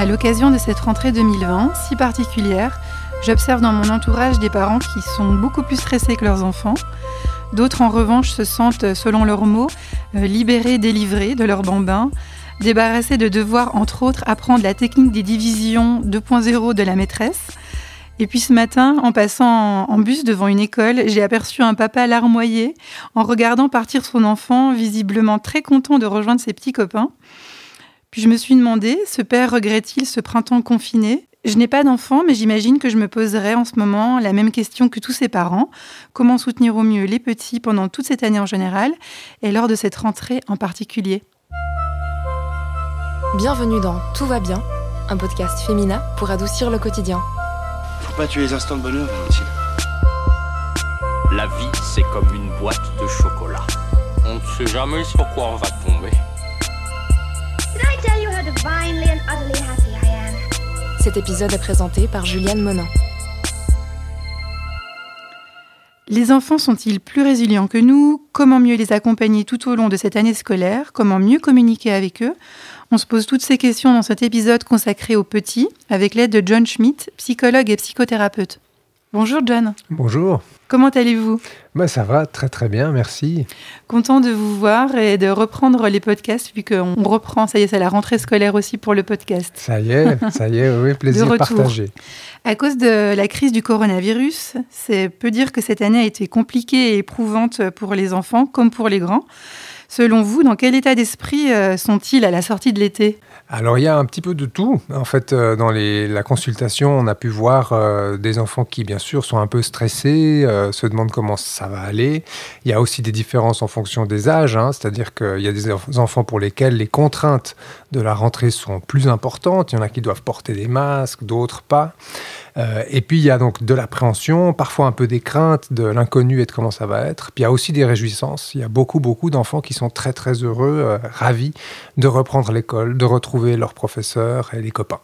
À l'occasion de cette rentrée 2020, si particulière, j'observe dans mon entourage des parents qui sont beaucoup plus stressés que leurs enfants. D'autres, en revanche, se sentent, selon leurs mots, euh, libérés, délivrés de leurs bambins, débarrassés de devoir, entre autres, apprendre la technique des divisions 2.0 de la maîtresse. Et puis ce matin, en passant en bus devant une école, j'ai aperçu un papa larmoyé en regardant partir son enfant, visiblement très content de rejoindre ses petits copains. Puis je me suis demandé, ce père regrette-t-il ce printemps confiné? Je n'ai pas d'enfant, mais j'imagine que je me poserai en ce moment la même question que tous ses parents. Comment soutenir au mieux les petits pendant toute cette année en général et lors de cette rentrée en particulier? Bienvenue dans Tout va bien, un podcast féminin pour adoucir le quotidien. Faut pas tuer les instants de bonheur, Valentine. La vie, c'est comme une boîte de chocolat. On ne sait jamais sur quoi on va tomber. Divinely and utterly happy I am? Cet épisode est présenté par Juliane Monin. Les enfants sont-ils plus résilients que nous? Comment mieux les accompagner tout au long de cette année scolaire? Comment mieux communiquer avec eux? On se pose toutes ces questions dans cet épisode consacré aux petits, avec l'aide de John Schmidt, psychologue et psychothérapeute. Bonjour John. Bonjour. Comment allez-vous? Bah, Ça va très très bien, merci. Content de vous voir et de reprendre les podcasts, vu qu'on reprend, ça y est, c'est la rentrée scolaire aussi pour le podcast. Ça y est, ça y est, oui, plaisir partagé. À cause de la crise du coronavirus, c'est peut dire que cette année a été compliquée et éprouvante pour les enfants comme pour les grands. Selon vous, dans quel état d'esprit euh, sont-ils à la sortie de l'été? Alors il y a un petit peu de tout. En fait, euh, dans la consultation, on a pu voir euh, des enfants qui, bien sûr, sont un peu stressés, se demandent comment ça va aller. Il y a aussi des différences en fonction des âges, hein. c'est-à-dire qu'il y a des enfants pour lesquels les contraintes de la rentrée sont plus importantes. Il y en a qui doivent porter des masques, d'autres pas. Euh, et puis il y a donc de l'appréhension, parfois un peu des craintes de l'inconnu et de comment ça va être. Puis il y a aussi des réjouissances. Il y a beaucoup, beaucoup d'enfants qui sont très, très heureux, euh, ravis de reprendre l'école, de retrouver leurs professeurs et les copains.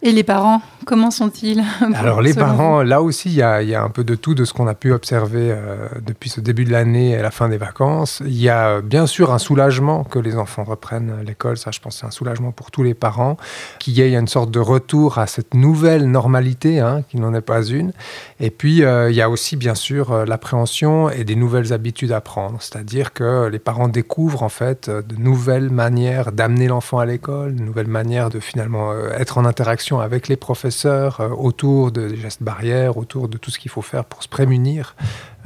Et les parents, comment sont-ils Alors les parents, là aussi, il y, a, un peu de tout de ce qu'on a pu observer euh, depuis ce début de l'année et la fin des vacances. Il y a bien sûr un soulagement que les enfants reprennent l'école, ça je pense c'est un soulagement pour tous les parents, qu'il y ait une sorte de retour à cette nouvelle normalité, hein, qui n'en est pas une. Et puis euh, il y a aussi bien sûr euh, l'appréhension et des nouvelles habitudes à prendre, c'est-à-dire que les parents découvrent en fait de nouvelles manières d'amener l'enfant à l'école, de nouvelles manières de finalement être en interaction avec les professeurs euh, autour des gestes barrières, autour de tout ce qu'il faut faire pour se prémunir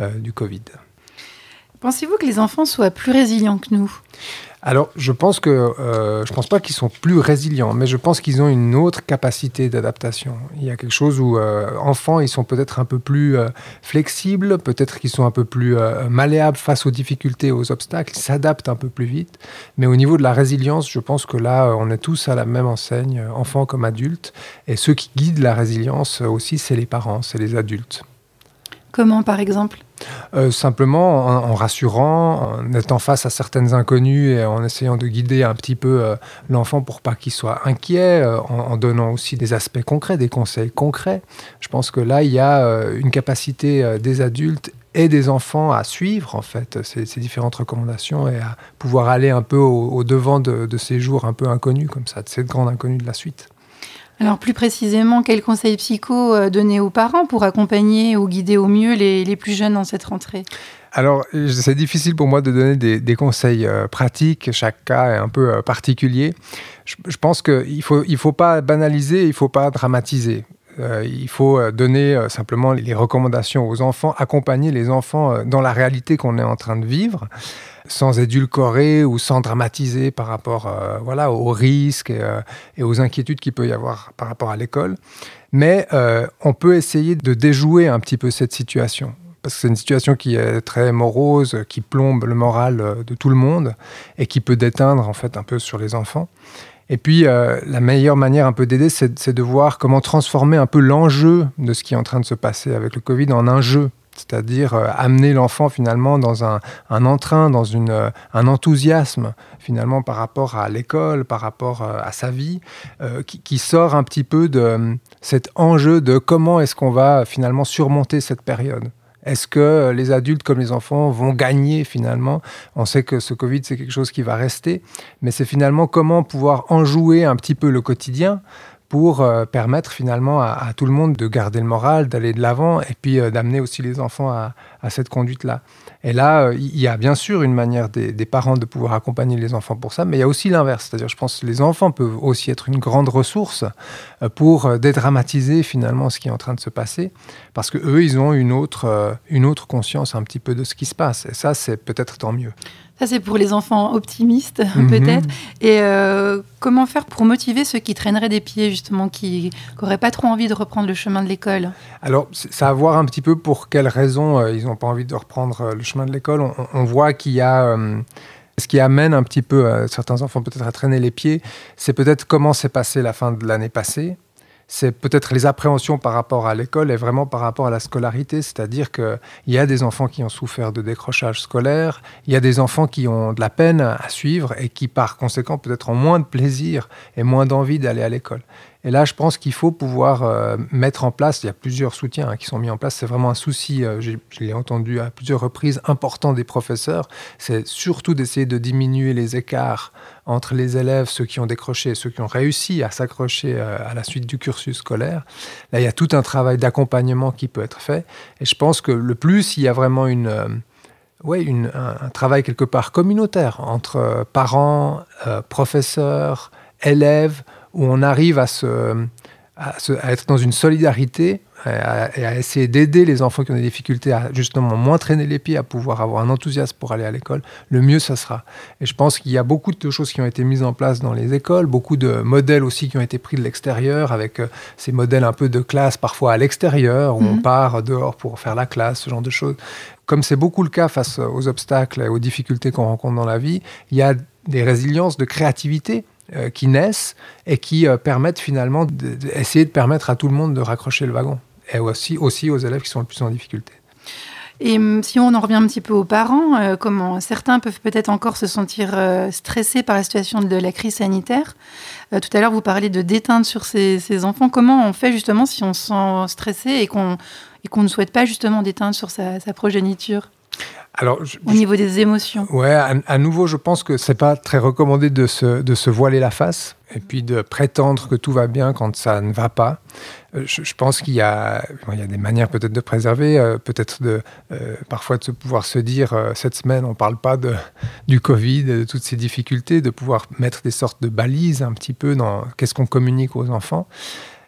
euh, du Covid. Pensez-vous que les enfants soient plus résilients que nous? Alors, je pense que euh, je pense pas qu'ils sont plus résilients, mais je pense qu'ils ont une autre capacité d'adaptation. Il y a quelque chose où euh, enfants, ils sont peut-être un peu plus euh, flexibles, peut-être qu'ils sont un peu plus euh, malléables face aux difficultés, aux obstacles, ils s'adaptent un peu plus vite. Mais au niveau de la résilience, je pense que là, on est tous à la même enseigne, enfants comme adultes. Et ceux qui guident la résilience aussi, c'est les parents, c'est les adultes. Comment, par exemple euh, simplement en, rassurant, en étant face à certaines inconnues et en essayant de guider un petit peu euh, l'enfant pour pas qu'il soit inquiet, euh, en, donnant aussi des aspects concrets, des conseils concrets. Je pense que là, il y a une capacité des adultes et des enfants à suivre en fait ces, différentes recommandations et à pouvoir aller un peu au, devant de, de, ces jours un peu inconnus comme ça, de cette grande inconnue de la suite. Alors plus précisément, quels conseils psycho euh, donner aux parents pour accompagner ou guider au mieux les, plus jeunes dans cette rentrée? Alors, c'est difficile pour moi de donner des, conseils euh, pratiques. Chaque cas est un peu euh, particulier. Je, pense qu'il ne faut, il faut pas banaliser, il ne faut pas dramatiser. Il faut donner simplement les recommandations aux enfants, accompagner les enfants dans la réalité qu'on est en train de vivre sans édulcorer ou sans dramatiser par rapport euh, voilà, aux risques euh, et, aux inquiétudes qu'il peut y avoir par rapport à l'école. Mais euh, on peut essayer de déjouer un petit peu cette situation. Parce que c'est une situation qui est très morose, qui plombe le moral de tout le monde et qui peut déteindre en fait un peu sur les enfants. Et puis, la meilleure manière un peu d'aider, c'est de voir comment transformer un peu l'enjeu de ce qui est en train de se passer avec le Covid en un jeu c'est-à-dire euh, amener l'enfant finalement dans un, entrain, dans euh, un enthousiasme finalement par rapport à l'école, par rapport euh, à sa vie, qui, sort un petit peu de cet enjeu de comment est-ce qu'on va finalement surmonter cette période. Est-ce que les adultes comme les enfants vont gagner finalement? On sait que ce Covid, c'est quelque chose qui va rester, mais c'est finalement comment pouvoir enjouer un petit peu le quotidien pour euh, permettre finalement à, tout le monde de garder le moral, d'aller de l'avant et puis euh, d'amener aussi les enfants à, cette conduite-là. Et là, euh, il y a bien sûr une manière des, parents de pouvoir accompagner les enfants pour ça, mais il y a aussi l'inverse. C'est-à-dire, je pense que les enfants peuvent aussi être une grande ressource pour dédramatiser finalement ce qui est en train de se passer, parce que eux, ils ont une autre, une autre conscience un petit peu de ce qui se passe. Et ça, c'est peut-être tant mieux. Ça, c'est pour les enfants optimistes, mhm. peut-être. Et euh, comment faire pour motiver ceux qui traîneraient des pieds, justement, qui n'auraient pas trop envie de reprendre le chemin de l'école? Alors, ça à voir un petit peu pour quelles raisons euh, ils pas envie de reprendre euh, le chemin de l'école. On, voit qu'il y a... ce qui amène un petit peu certains enfants peut-être à traîner les pieds, c'est peut-être comment s'est passée la fin de l'année passée c'est peut-être les appréhensions par rapport à l'école et vraiment par rapport à la scolarité, c'est-à-dire qu'il y a des enfants qui ont souffert de décrochage scolaire, il y a des enfants qui ont de la peine à suivre et qui par conséquent peut-être ont moins de plaisir et moins d'envie d'aller à l'école. Et là, je pense qu'il faut pouvoir euh, mettre en place, il y a plusieurs soutiens hein, qui sont mis en place, c'est vraiment un souci, euh, je l'ai entendu à plusieurs reprises, important des professeurs, c'est surtout d'essayer de diminuer les écarts entre les élèves, ceux qui ont décroché et ceux qui ont réussi à s'accrocher euh, à la suite du cursus scolaire. Là, il y a tout un travail d'accompagnement qui peut être fait. Et je pense que le plus, il y a vraiment une... Ouais, une, un, travail quelque part communautaire entre parents, professeurs, élèves, où on arrive à, se, à, être dans une solidarité et à, essayer d'aider les enfants qui ont des difficultés à justement moins traîner les pieds, à pouvoir avoir un enthousiasme pour aller à l'école, le mieux ça sera. Et je pense qu'il y a beaucoup de choses qui ont été mises en place dans les écoles, beaucoup de modèles aussi qui ont été pris de l'extérieur, avec euh, ces modèles un peu de classe parfois à l'extérieur, où on mhm. part dehors pour faire la classe, ce genre de choses. Comme c'est beaucoup le cas face aux obstacles et aux difficultés qu'on rencontre dans la vie, il y a des résiliences de créativité euh, qui naissent et qui euh, permettent finalement d'essayer de, permettre à tout le monde de raccrocher le wagon. Et aussi, aux élèves qui sont le plus en difficulté. Et hum, si on en revient un petit peu aux parents, euh, comment certains peuvent peut-être encore se sentir stressés par la situation de la crise sanitaire? tout à l'heure, vous parliez de déteindre sur ces, enfants. Comment on fait justement si on se sent stressé et qu'on ne souhaite pas justement déteindre sur sa progéniture? Alors, au niveau des émotions. Ouais, à, nouveau, je pense que c'est pas très recommandé de se, de se voiler la face et puis de prétendre que tout va bien quand ça ne va pas. Euh, je, pense qu'il y a, il y a des manières peut-être de préserver, euh, peut-être de euh, parfois de se pouvoir se dire cette semaine on parle pas de, du Covid, de toutes ces difficultés, de pouvoir mettre des sortes de balises un petit peu dans qu'est-ce qu'on communique aux enfants.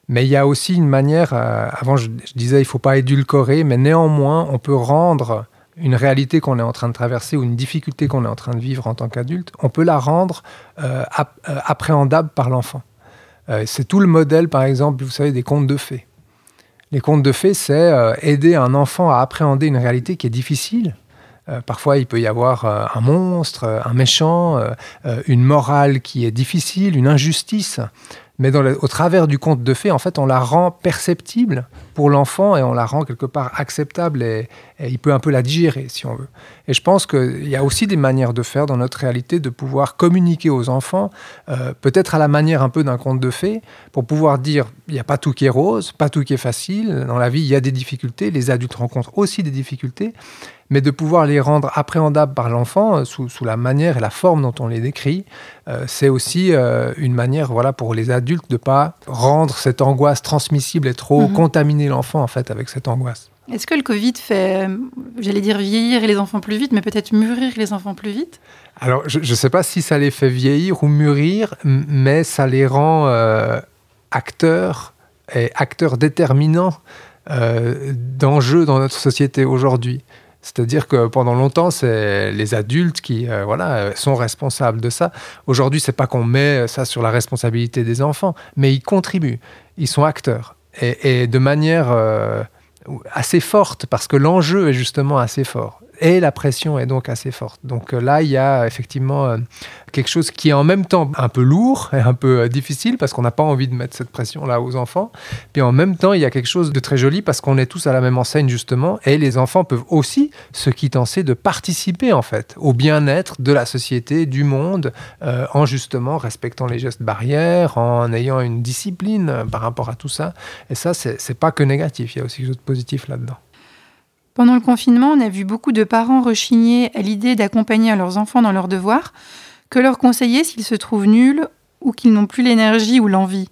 Mais il y a aussi une manière, avant je, je disais il faut pas édulcorer, mais néanmoins on peut rendre une réalité qu'on est en train de traverser ou une difficulté qu'on est en train de vivre en tant qu'adulte, on peut la rendre euh, euh, appréhendable par l'enfant. Euh, c'est tout le modèle, par exemple, vous savez, des contes de fées. Les contes de fées, c'est aider un enfant à appréhender une réalité qui est difficile. parfois, il peut y avoir un monstre, un méchant, une morale qui est difficile, une injustice mais au travers du conte de fées, en fait, on la rend perceptible pour l'enfant et on la rend quelque part acceptable et, il peut un peu la digérer si on veut. Et je pense qu'il y a aussi des manières de faire dans notre réalité de pouvoir communiquer aux enfants, euh, peut-être à la manière un peu d'un conte de fées, pour pouvoir dire il n'y a pas tout qui est rose, pas tout qui est facile. Dans la vie, il y a des difficultés, les adultes rencontrent aussi des difficultés, mais de pouvoir les rendre appréhendables par l'enfant euh, sous, la manière et la forme dont on les décrit, euh, c'est aussi euh, une manière voilà, pour les adultes de ne pas rendre cette angoisse transmissible et trop mhm. contaminer l'enfant en fait avec cette angoisse. Est-ce que le Covid fait, j'allais dire vieillir les enfants plus vite, mais peut-être mûrir les enfants plus vite? Alors, je ne sais pas si ça les fait vieillir ou mûrir, mais ça les rend acteurs et acteurs déterminants d'enjeux dans notre société aujourd'hui. C'est-à-dire que pendant longtemps, c'est les adultes qui euh, voilà, sont responsables de ça. Aujourd'hui, c'est pas qu'on met ça sur la responsabilité des enfants, mais ils contribuent, ils sont acteurs. Et, de manière euh, assez forte, parce que l'enjeu est justement assez fort et la pression est donc assez forte. Donc euh, là, il y a effectivement euh, quelque chose qui est en même temps un peu lourd et un peu euh, difficile parce qu'on n'a pas envie de mettre cette pression-là aux enfants. Puis en même temps, il y a quelque chose de très joli parce qu'on est tous à la même enseigne justement et les enfants peuvent aussi se quittancer de participer en fait au bien-être de la société, du monde, en justement respectant les gestes barrières, en ayant une discipline par rapport à tout ça. Et ça, c'est pas que négatif, il y a aussi quelque chose de positif là-dedans. Pendant le confinement, on a vu beaucoup de parents rechigner à l'idée d'accompagner leurs enfants dans leurs devoirs. Que leur conseiller s'ils se trouvent nuls ou qu'ils n'ont plus l'énergie ou l'envie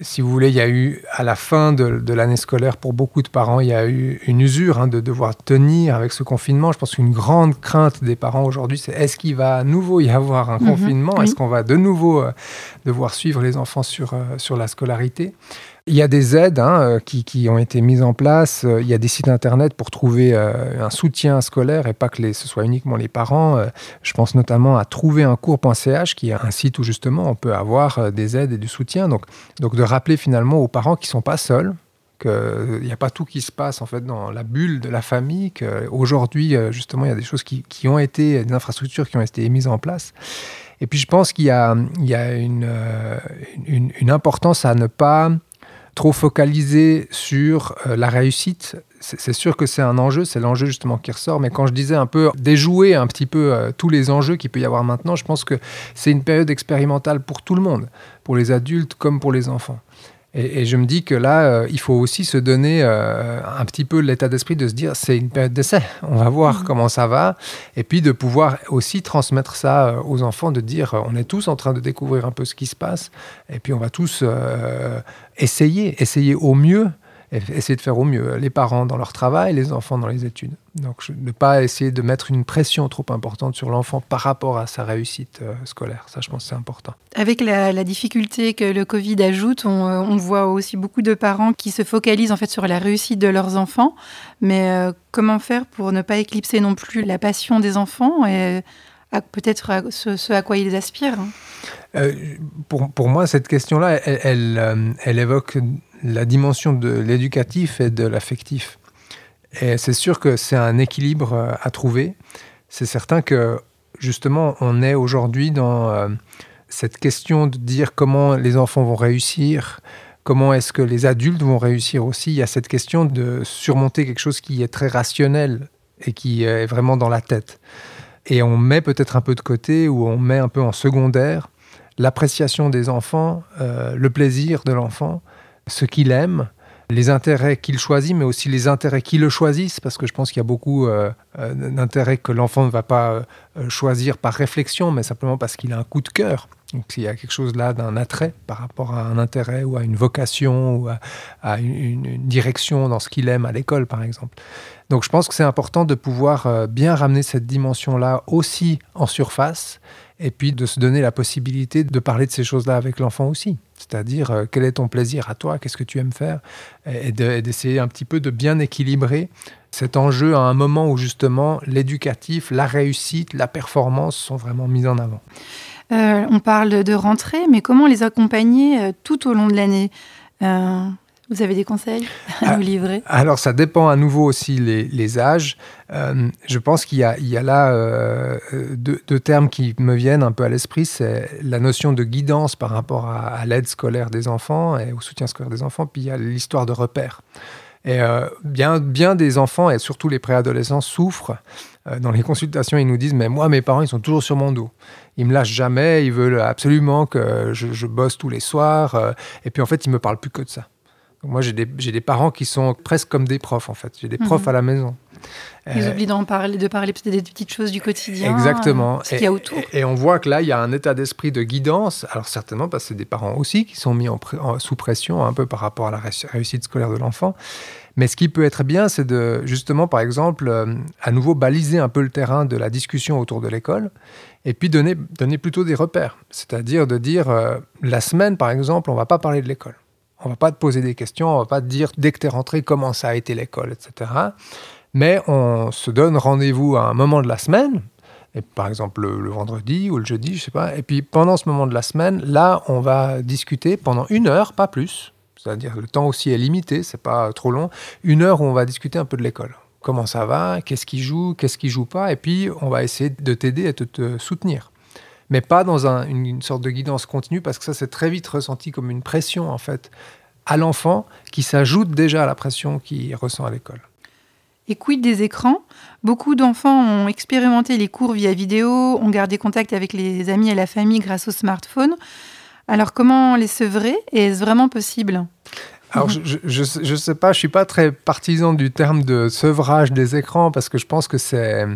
si vous voulez, il y a eu, à la fin de, de l'année scolaire, pour beaucoup de parents, il y a eu une usure hein, de devoir tenir avec ce confinement. Je pense qu'une grande crainte des parents aujourd'hui, c'est est-ce qu'il va à nouveau y avoir un Mhm, confinement? Oui. Est-ce qu'on va de nouveau euh, devoir suivre les enfants sur, euh, sur la scolarité? Il y a des aides hein, euh, qui, qui ont été mises en place. Euh, Il y a des sites internet pour trouver euh, un soutien scolaire et pas que les, ce soit uniquement les parents. Je pense notamment à trouveruncours.ch qui est un site où justement on peut avoir des aides et du soutien. Donc, donc de rappeler finalement aux parents qui sont pas seuls qu'il n'y a pas tout qui se passe en fait dans la bulle de la famille, qu'aujourd'hui justement il y a des choses qui, qui ont été, des infrastructures qui ont été mises en place. Et puis je pense qu'il y a, il y a une, une, une importance à ne pas trop focaliser sur euh, la réussite. C'est c'est sûr que c'est un enjeu, c'est l'enjeu justement qui ressort, mais quand je disais un peu déjouer un petit peu euh, tous les enjeux qu'il peut y avoir maintenant, je pense que c'est une période expérimentale pour tout le monde, pour les adultes comme pour les enfants. Et, et je me dis que là, euh, il faut aussi se donner euh, un petit peu l'état d'esprit de se dire c'est une période d'essai, on va voir comment ça va, et puis de pouvoir aussi transmettre ça euh, aux enfants, de dire on est tous en train de découvrir un peu ce qui se passe, et puis on va tous essayer, essayer au mieux, essayer de faire au mieux, les parents dans leur travail, les enfants dans les études. Donc je- ne pas essayer de mettre une pression trop importante sur l'enfant par rapport à sa réussite euh, scolaire, ça je pense c'est important. Avec la, la difficulté que le Covid ajoute, on, euh, on voit aussi beaucoup de parents qui se focalisent en fait sur la réussite de leurs enfants. Mais euh, comment faire pour ne pas éclipser non plus la passion des enfants et peut-être ce, ce à quoi ils aspirent hein? Euh, pour, pour moi, cette question-là, elle, elle, elle évoque la dimension de l'éducatif et de l'affectif. Et c'est sûr que c'est un équilibre euh, à trouver. C'est certain que, justement, on est aujourd'hui dans euh, cette question de dire comment les enfants vont réussir, comment est-ce que les adultes vont réussir aussi. Il y a cette question de surmonter quelque chose qui est très rationnel et qui est vraiment dans la tête. Et on met peut-être un peu de côté ou on met un peu en secondaire l'appréciation des enfants, euh, le plaisir de l'enfant, ce qu'il aime, les intérêts qu'il choisit, mais aussi les intérêts qui le choisissent, parce que je pense qu'il y a beaucoup euh, euh, d'intérêts que l'enfant ne va pas euh, choisir par réflexion, mais simplement parce qu'il a un coup de cœur. Donc s'il y a quelque chose là d'un attrait par rapport à un intérêt ou à une vocation ou à, une, direction dans ce qu'il aime à l'école, par exemple. Donc je pense que c'est important de pouvoir bien ramener cette dimension-là aussi en surface et puis de se donner la possibilité de parler de ces choses-là avec l'enfant aussi. C'est-à-dire, euh, quel est ton plaisir à toi? Qu'est-ce que tu aimes faire? Et de- et d'essayer un petit peu de bien équilibrer cet enjeu à un moment où justement l'éducatif, la réussite, la performance sont vraiment mises en avant. Euh, On parle de rentrée, mais comment les accompagner euh, tout au long de l'année? Vous avez des conseils à Ah. nous livrer? Alors, ça dépend à nouveau aussi les, les âges. Euh, je pense qu'il y a, il y a là euh, deux, deux termes qui me viennent un peu à l'esprit. C'est la notion de guidance par rapport à, à l'aide scolaire des enfants et au soutien scolaire des enfants. Puis il y a l'histoire de repères. Et euh, bien, bien des enfants, et surtout les préadolescents, souffrent. Euh, dans les consultations, ils nous disent Mais moi, mes parents, ils sont toujours sur mon dos. Ils me lâchent jamais, ils veulent absolument que je, je bosse tous les soirs. euh, et puis en fait, ils me parlent plus que de ça. Moi, j'ai des, parents qui sont presque comme des profs, en fait. J'ai des profs Mhm. à la maison. Ils Euh, oublient d'en parler, de parler peut-être des petites choses du quotidien. Exactement. euh, Ce qu'il y a autour. Et, et on voit que là, il y a un état d'esprit de guidance. Alors certainement parce que c'est des parents aussi qui sont mis en pré- en- sous pression un peu par rapport à la réuss- réussite scolaire de l'enfant. Mais ce qui peut être bien, c'est de justement, par exemple, euh, à nouveau baliser un peu le terrain de la discussion autour de l'école, et puis donner, donner plutôt des repères. C'est-à-dire de dire, la semaine, par exemple, on va pas parler de l'école. On va pas te poser des questions, on va pas te dire dès que tu es rentré comment ça a été l'école, etc. Mais on se donne rendez-vous à un moment de la semaine, et par exemple le, vendredi ou le jeudi, je sais pas. Et puis pendant ce moment de la semaine, là, on va discuter pendant une heure, pas plus. C'est-à-dire le temps aussi est limité, c'est pas trop long. Une heure où on va discuter un peu de l'école. Comment ça va Qu'est-ce qui joue Qu'est-ce qui joue pas Et puis on va essayer de t'aider et de te soutenir. Mais pas dans un- une, une sorte de guidance continue, parce que ça, c'est très vite ressenti comme une pression, en fait, à l'enfant, qui s'ajoute déjà à la pression qu'il ressent à l'école. Et quid des écrans? Beaucoup d'enfants ont expérimenté les cours via vidéo, ont gardé contact avec les amis et la famille grâce au smartphone. Alors comment les sevrer? Et est-ce vraiment possible? Alors, je, je sais pas, je suis pas très partisan du terme de sevrage des écrans parce que je pense que c'est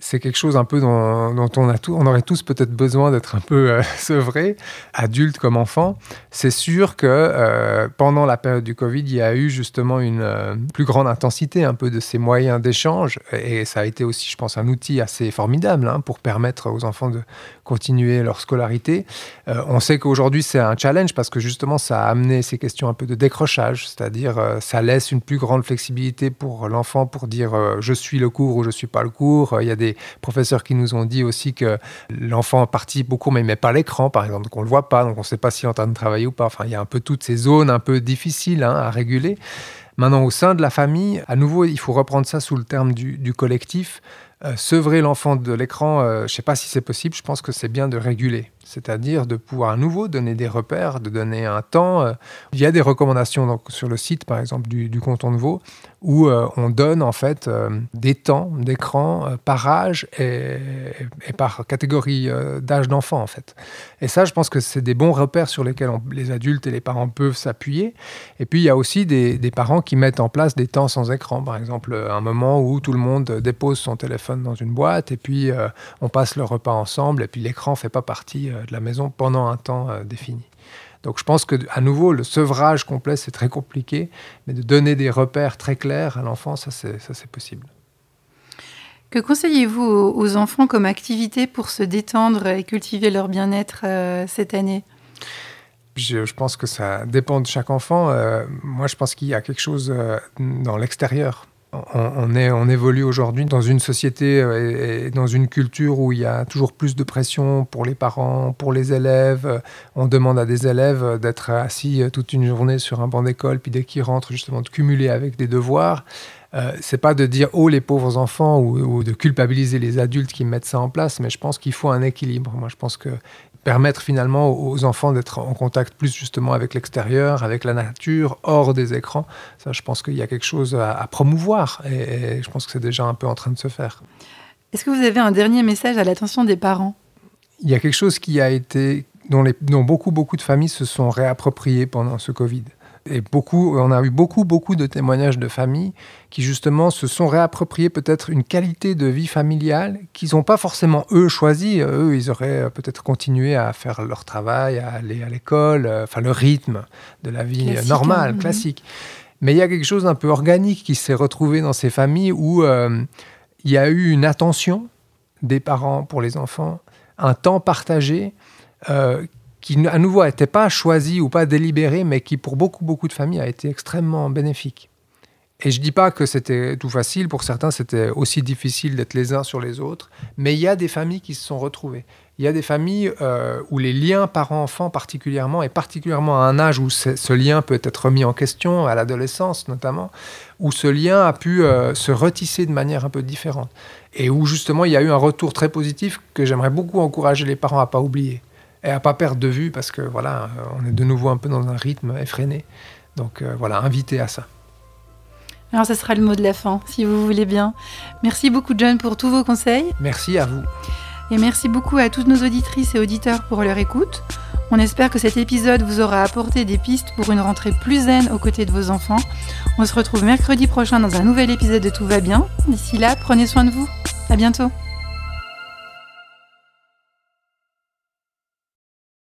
c'est quelque chose un peu dont, on, a tout, on aurait tous peut-être besoin d'être un peu euh, sevrés, adultes comme enfants. C'est sûr que euh, pendant la période du Covid, il y a eu justement une euh, plus grande intensité un peu de ces moyens d'échange. Et ça a été aussi, je pense, un outil assez formidable hein, pour permettre aux enfants de continuer leur scolarité. on sait qu'aujourd'hui, c'est un challenge parce que justement, ça a amené ces questions un peu de décrochage, c'est-à-dire ça laisse une plus grande flexibilité pour l'enfant pour dire je suis le cours ou je suis pas le cours. Il y a des professeurs qui nous ont dit aussi que l'enfant participe beaucoup, mais il met pas l'écran, par exemple, donc on le voit pas, donc on ne sait pas s'il est en train de travailler ou pas. Enfin, il y a un peu toutes ces zones un peu difficiles hein, à réguler. Maintenant, au sein de la famille, à nouveau, il faut reprendre ça sous le terme du, collectif. Euh, sevrer l'enfant de l'écran, euh, je ne sais pas si c'est possible, je pense que c'est bien de réguler c'est-à-dire de pouvoir à nouveau donner des repères, de donner un temps. Euh, il y a des recommandations donc, sur le site, par exemple, du, du canton de Vaud, où euh, on donne en fait euh, des temps d'écran par âge et, par catégorie d'âge d'enfant, en fait. Et ça, je pense que c'est des bons repères sur lesquels les adultes et les parents peuvent s'appuyer. Et puis, il y a aussi des, des, parents qui mettent en place des temps sans écran, par exemple, un moment où tout le monde dépose son téléphone dans une boîte et puis on passe le repas ensemble et puis l'écran ne fait pas partie de la maison pendant un temps euh, défini. Donc je pense que à nouveau le sevrage complet c'est très compliqué, mais de donner des repères très clairs à l'enfant ça c'est possible. Que conseillez-vous aux enfants comme activité pour se détendre et cultiver leur bien-être euh, cette année? Je, pense que ça dépend de chaque enfant. Euh, moi, je pense qu'il y a quelque chose dans l'extérieur on, est, on évolue aujourd'hui dans une société euh, et dans une culture où il y a toujours plus de pression pour les parents, pour les élèves. On demande à des élèves d'être assis toute une journée sur un banc d'école, puis dès qu'ils rentrent, justement, de cumuler avec des devoirs. Euh, c'est pas de dire oh les pauvres enfants ou, ou, de culpabiliser les adultes qui mettent ça en place, mais je pense qu'il faut un équilibre. Moi, je pense que permettre finalement aux enfants d'être en contact plus justement avec l'extérieur, avec la nature, hors des écrans. Ça, je pense qu'il y a quelque chose à, promouvoir et, je pense que c'est déjà un peu en train de se faire. Est-ce que vous avez un dernier message à l'attention des parents? Il y a quelque chose qui a été dont, les, dont beaucoup beaucoup de familles se sont réappropriées pendant ce Covid. Et beaucoup, on a eu beaucoup, beaucoup de témoignages de familles qui justement se sont réappropriés peut-être une qualité de vie familiale qu'ils n'ont pas forcément eux choisi. Eux, ils auraient euh, peut-être continué à faire leur travail, à aller à l'école, euh, enfin le rythme de la vie normale, hein. classique. Mais il y a quelque chose d'un peu organique qui s'est retrouvé dans ces familles où euh, il y a eu une attention des parents pour les enfants, un temps partagé qui à nouveau n'était pas choisi ou pas délibéré, mais qui pour beaucoup, beaucoup de familles a été extrêmement bénéfique. Et je ne dis pas que c'était tout facile, pour certains c'était aussi difficile d'être les uns sur les autres, mais il y a des familles qui se sont retrouvées. Il y a des familles euh, où les liens parents-enfants particulièrement, et particulièrement à un âge où ce lien peut être remis en question, à l'adolescence notamment, où ce lien a pu euh, se retisser de manière un peu différente. Et où justement il y a eu un retour très positif que j'aimerais beaucoup encourager les parents à pas oublier et à pas perdre de vue parce que voilà, euh, on est de nouveau un peu dans un rythme effréné. Donc euh, voilà, invité à ça. Alors ce sera le mot de la fin, si vous voulez bien. Merci beaucoup John pour tous vos conseils. Merci à vous. Et merci beaucoup à toutes nos auditrices et auditeurs pour leur écoute. On espère que cet épisode vous aura apporté des pistes pour une rentrée plus zen aux côtés de vos enfants. On se retrouve mercredi prochain dans un nouvel épisode de Tout va bien. D'ici là, prenez soin de vous. À bientôt.